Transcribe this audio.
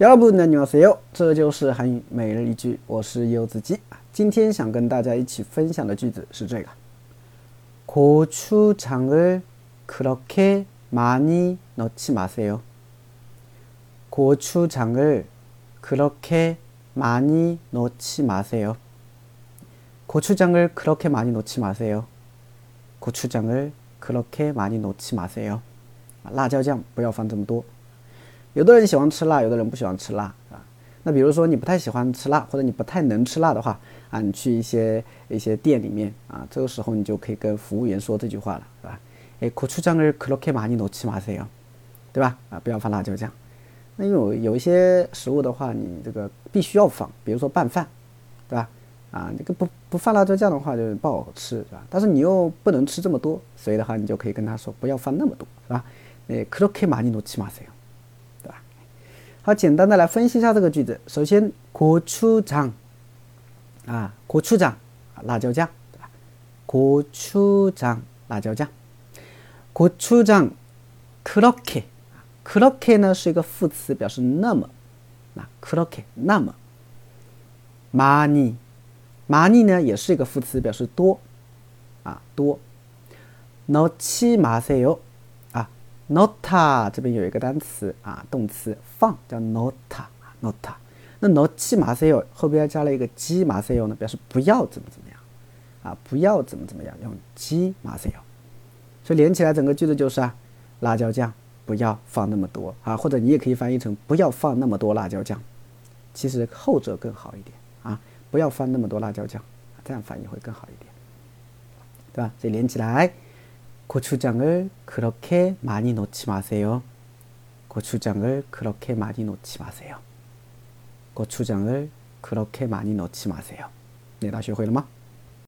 여러분 안녕하세요. 这就是韩语每日一句，我是柚子鸡。今天想跟大家一起分享的句子是这个：고추장을그렇게많이넣지마세요。 고추장을그렇게많이넣지마세 요。 고추장을그렇게많이넣지마세 요。 고추장을그렇게많이넣지마세 요。 辣椒酱不要放这么多。 有的人喜欢吃辣，有的人不喜欢吃辣啊。那比如说你不太喜欢吃辣，或者你不太能吃辣的话啊，你去一些一些店里面啊，这个时候你就可以跟服务员说这句话了，是吧？哎，고추장을그렇게많이넣지마세 요， 对吧？啊，不要放辣椒酱。那有有一些食物的话，你这个必须要放，比如说拌饭，对吧？啊，这个不不放辣椒酱的话就不好吃，是吧？但是你又不能吃这么多，所以的话你就可以跟他说不要放那么多，是吧？哎，그렇게많이넣지마세 요。 好，简单的来分析一下这个句子。首先，고추 장， 啊，고추 장， 辣椒酱，对吧？고추 장， 辣椒酱。고추 장， 그렇 게， 그렇게呢是一个副词，表示那么，啊，그렇 게， 那么。많 이， 많이呢也是一个副词，表示多，啊，多。넣지마세 요。 nota 这边有一个单词啊，动词放叫 nota，nota。那 noi 马赛 o 后边加了一个 i 马赛 o 呢，表示不要怎么怎么样啊，不要怎么怎么样，用 i 马赛 o。所以连起来整个句子就是啊，辣椒酱不要放那么多啊，或者你也可以翻译成不要放那么多辣椒酱，其实后者更好一点啊，不要放那么多辣椒酱，这样翻译会更好一点，对吧？所以连起来。 고추장을 그렇게 많이 넣지 마세요. 고추장을 그렇게 많이 넣지 마세요. 고추장을 그렇게 많이 넣지 마세요. 네, 다学会了吗？